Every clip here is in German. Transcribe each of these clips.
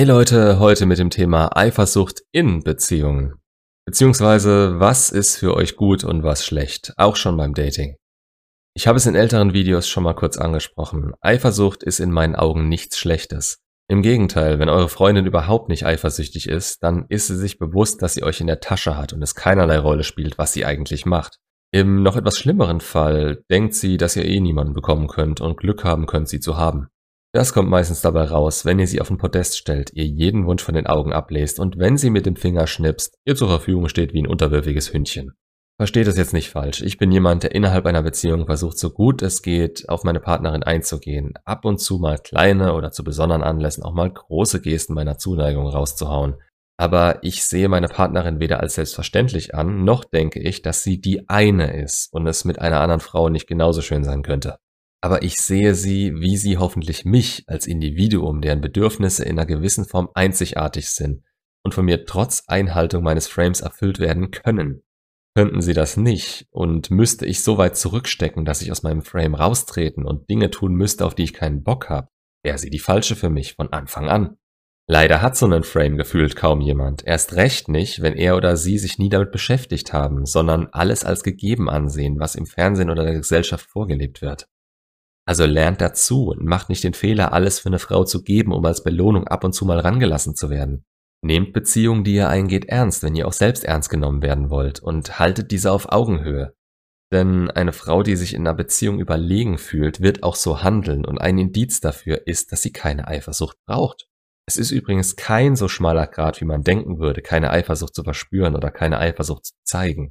Hey Leute, heute mit dem Thema Eifersucht in Beziehungen. Beziehungsweise, was ist für euch gut und was schlecht, auch schon beim Dating. Ich habe es in älteren Videos schon mal kurz angesprochen. Eifersucht ist in meinen Augen nichts Schlechtes. Im Gegenteil, wenn eure Freundin überhaupt nicht eifersüchtig ist, dann ist sie sich bewusst, dass sie euch in der Tasche hat und es keinerlei Rolle spielt, was sie eigentlich macht. Im noch etwas schlimmeren Fall denkt sie, dass ihr eh niemanden bekommen könnt und Glück haben könnt, sie zu haben. Das kommt meistens dabei raus, wenn ihr sie auf den Podest stellt, ihr jeden Wunsch von den Augen ablest und wenn sie mit dem Finger schnipst, ihr zur Verfügung steht wie ein unterwürfiges Hündchen. Versteht es jetzt nicht falsch. Ich bin jemand, der innerhalb einer Beziehung versucht, so gut es geht, auf meine Partnerin einzugehen, ab und zu mal kleine oder zu besonderen Anlässen auch mal große Gesten meiner Zuneigung rauszuhauen. Aber ich sehe meine Partnerin weder als selbstverständlich an, noch denke ich, dass sie die eine ist und es mit einer anderen Frau nicht genauso schön sein könnte aber ich sehe sie, wie sie hoffentlich mich als Individuum, deren Bedürfnisse in einer gewissen Form einzigartig sind und von mir trotz Einhaltung meines Frames erfüllt werden können. Könnten sie das nicht und müsste ich so weit zurückstecken, dass ich aus meinem Frame raustreten und Dinge tun müsste, auf die ich keinen Bock habe, wäre sie die falsche für mich von Anfang an. Leider hat so einen Frame gefühlt kaum jemand, erst recht nicht, wenn er oder sie sich nie damit beschäftigt haben, sondern alles als gegeben ansehen, was im Fernsehen oder der Gesellschaft vorgelebt wird. Also lernt dazu und macht nicht den Fehler, alles für eine Frau zu geben, um als Belohnung ab und zu mal rangelassen zu werden. Nehmt Beziehungen, die ihr eingeht, ernst, wenn ihr auch selbst ernst genommen werden wollt und haltet diese auf Augenhöhe. Denn eine Frau, die sich in einer Beziehung überlegen fühlt, wird auch so handeln und ein Indiz dafür ist, dass sie keine Eifersucht braucht. Es ist übrigens kein so schmaler Grad, wie man denken würde, keine Eifersucht zu verspüren oder keine Eifersucht zu zeigen.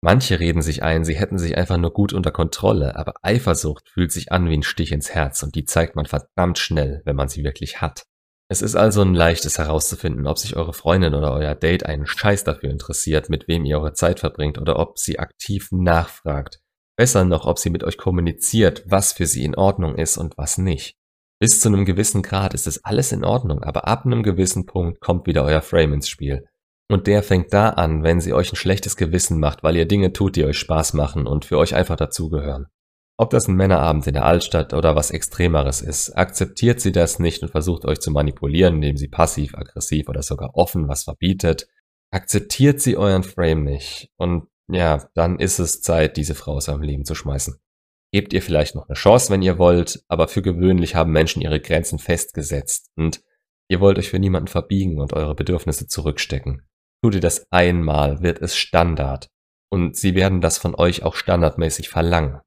Manche reden sich ein, sie hätten sich einfach nur gut unter Kontrolle, aber Eifersucht fühlt sich an wie ein Stich ins Herz und die zeigt man verdammt schnell, wenn man sie wirklich hat. Es ist also ein leichtes herauszufinden, ob sich eure Freundin oder euer Date einen Scheiß dafür interessiert, mit wem ihr eure Zeit verbringt oder ob sie aktiv nachfragt. Besser noch, ob sie mit euch kommuniziert, was für sie in Ordnung ist und was nicht. Bis zu einem gewissen Grad ist es alles in Ordnung, aber ab einem gewissen Punkt kommt wieder euer Frame ins Spiel. Und der fängt da an, wenn sie euch ein schlechtes Gewissen macht, weil ihr Dinge tut, die euch Spaß machen und für euch einfach dazugehören. Ob das ein Männerabend in der Altstadt oder was Extremeres ist, akzeptiert sie das nicht und versucht euch zu manipulieren, indem sie passiv, aggressiv oder sogar offen was verbietet. Akzeptiert sie euren Frame nicht und ja, dann ist es Zeit, diese Frau aus eurem Leben zu schmeißen. Gebt ihr vielleicht noch eine Chance, wenn ihr wollt, aber für gewöhnlich haben Menschen ihre Grenzen festgesetzt und ihr wollt euch für niemanden verbiegen und eure Bedürfnisse zurückstecken. Tut ihr das einmal, wird es Standard. Und sie werden das von euch auch standardmäßig verlangen.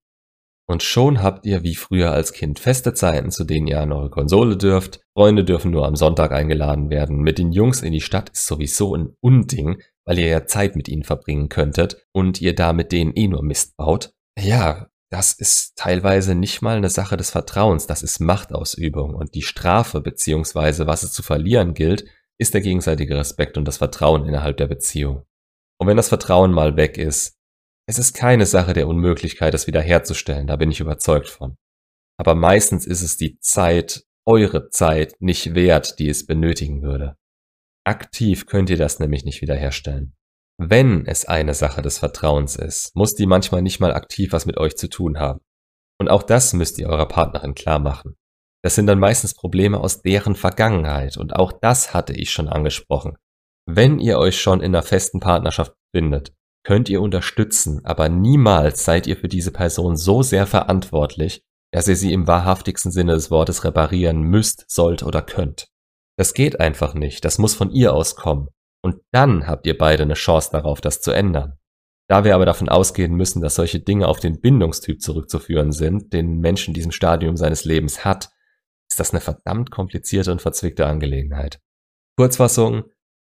Und schon habt ihr wie früher als Kind feste Zeiten, zu denen ihr an eure Konsole dürft. Freunde dürfen nur am Sonntag eingeladen werden. Mit den Jungs in die Stadt ist sowieso ein Unding, weil ihr ja Zeit mit ihnen verbringen könntet und ihr da mit denen eh nur Mist baut. Ja, das ist teilweise nicht mal eine Sache des Vertrauens, das ist Machtausübung und die Strafe beziehungsweise was es zu verlieren gilt, ist der gegenseitige Respekt und das Vertrauen innerhalb der Beziehung. Und wenn das Vertrauen mal weg ist, es ist keine Sache der Unmöglichkeit, es wiederherzustellen, da bin ich überzeugt von. Aber meistens ist es die Zeit, eure Zeit nicht wert, die es benötigen würde. Aktiv könnt ihr das nämlich nicht wiederherstellen. Wenn es eine Sache des Vertrauens ist, muss die manchmal nicht mal aktiv was mit euch zu tun haben. Und auch das müsst ihr eurer Partnerin klar machen. Das sind dann meistens Probleme aus deren Vergangenheit und auch das hatte ich schon angesprochen. Wenn ihr euch schon in einer festen Partnerschaft findet, könnt ihr unterstützen, aber niemals seid ihr für diese Person so sehr verantwortlich, dass ihr sie im wahrhaftigsten Sinne des Wortes reparieren müsst, sollt oder könnt. Das geht einfach nicht, das muss von ihr auskommen. Und dann habt ihr beide eine Chance darauf, das zu ändern. Da wir aber davon ausgehen müssen, dass solche Dinge auf den Bindungstyp zurückzuführen sind, den Mensch in diesem Stadium seines Lebens hat, ist das eine verdammt komplizierte und verzwickte Angelegenheit. Kurzfassung,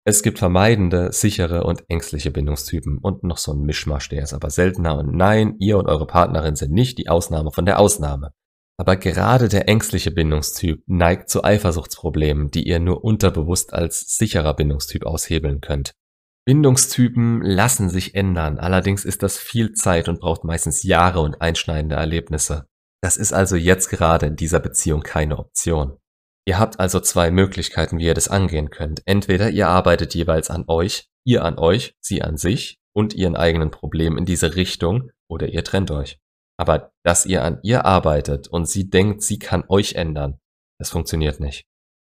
es gibt vermeidende, sichere und ängstliche Bindungstypen und noch so ein Mischmasch, der ist aber seltener und nein, ihr und eure Partnerin sind nicht die Ausnahme von der Ausnahme. Aber gerade der ängstliche Bindungstyp neigt zu Eifersuchtsproblemen, die ihr nur unterbewusst als sicherer Bindungstyp aushebeln könnt. Bindungstypen lassen sich ändern, allerdings ist das viel Zeit und braucht meistens Jahre und einschneidende Erlebnisse. Das ist also jetzt gerade in dieser Beziehung keine Option. Ihr habt also zwei Möglichkeiten, wie ihr das angehen könnt. Entweder ihr arbeitet jeweils an euch, ihr an euch, sie an sich und ihren eigenen Problemen in diese Richtung, oder ihr trennt euch. Aber dass ihr an ihr arbeitet und sie denkt, sie kann euch ändern, das funktioniert nicht.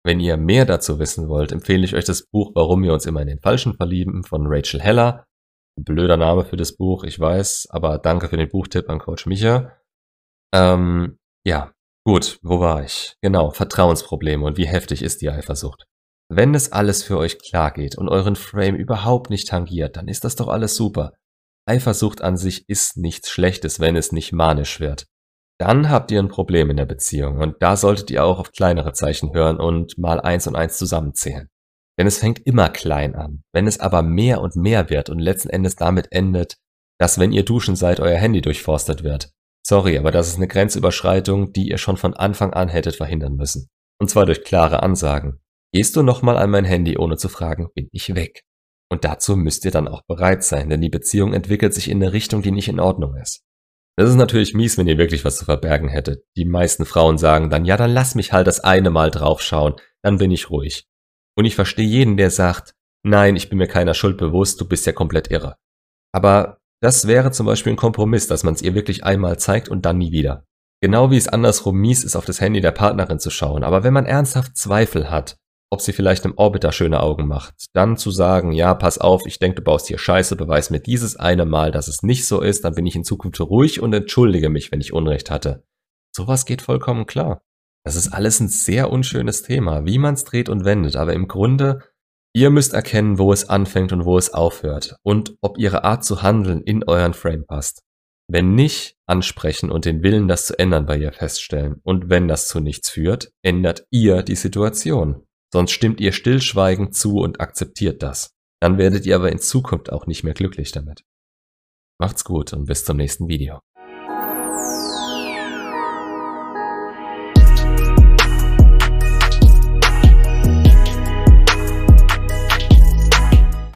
Wenn ihr mehr dazu wissen wollt, empfehle ich euch das Buch Warum wir uns immer in den Falschen verlieben von Rachel Heller. Ein blöder Name für das Buch, ich weiß, aber danke für den Buchtipp an Coach Micha. Ähm, ja, gut, wo war ich? Genau, Vertrauensprobleme und wie heftig ist die Eifersucht. Wenn es alles für euch klar geht und euren Frame überhaupt nicht tangiert, dann ist das doch alles super. Eifersucht an sich ist nichts Schlechtes, wenn es nicht manisch wird. Dann habt ihr ein Problem in der Beziehung und da solltet ihr auch auf kleinere Zeichen hören und mal eins und eins zusammenzählen. Denn es fängt immer klein an. Wenn es aber mehr und mehr wird und letzten Endes damit endet, dass wenn ihr duschen seid, euer Handy durchforstet wird. Sorry, aber das ist eine Grenzüberschreitung, die ihr schon von Anfang an hättet verhindern müssen. Und zwar durch klare Ansagen. Gehst du nochmal an mein Handy ohne zu fragen, bin ich weg. Und dazu müsst ihr dann auch bereit sein, denn die Beziehung entwickelt sich in eine Richtung, die nicht in Ordnung ist. Das ist natürlich mies, wenn ihr wirklich was zu verbergen hättet. Die meisten Frauen sagen dann, ja, dann lass mich halt das eine Mal draufschauen, dann bin ich ruhig. Und ich verstehe jeden, der sagt, nein, ich bin mir keiner Schuld bewusst, du bist ja komplett irre. Aber das wäre zum Beispiel ein Kompromiss, dass man es ihr wirklich einmal zeigt und dann nie wieder. Genau wie es andersrum mies ist, auf das Handy der Partnerin zu schauen. Aber wenn man ernsthaft Zweifel hat, ob sie vielleicht im Orbiter schöne Augen macht. Dann zu sagen, ja, pass auf, ich denke, du baust hier Scheiße, beweis mir dieses eine Mal, dass es nicht so ist, dann bin ich in Zukunft ruhig und entschuldige mich, wenn ich Unrecht hatte. Sowas geht vollkommen klar. Das ist alles ein sehr unschönes Thema, wie man es dreht und wendet, aber im Grunde, ihr müsst erkennen, wo es anfängt und wo es aufhört und ob ihre Art zu handeln in euren Frame passt. Wenn nicht, ansprechen und den Willen, das zu ändern bei ihr feststellen. Und wenn das zu nichts führt, ändert ihr die Situation. Sonst stimmt ihr stillschweigend zu und akzeptiert das. Dann werdet ihr aber in Zukunft auch nicht mehr glücklich damit. Macht's gut und bis zum nächsten Video.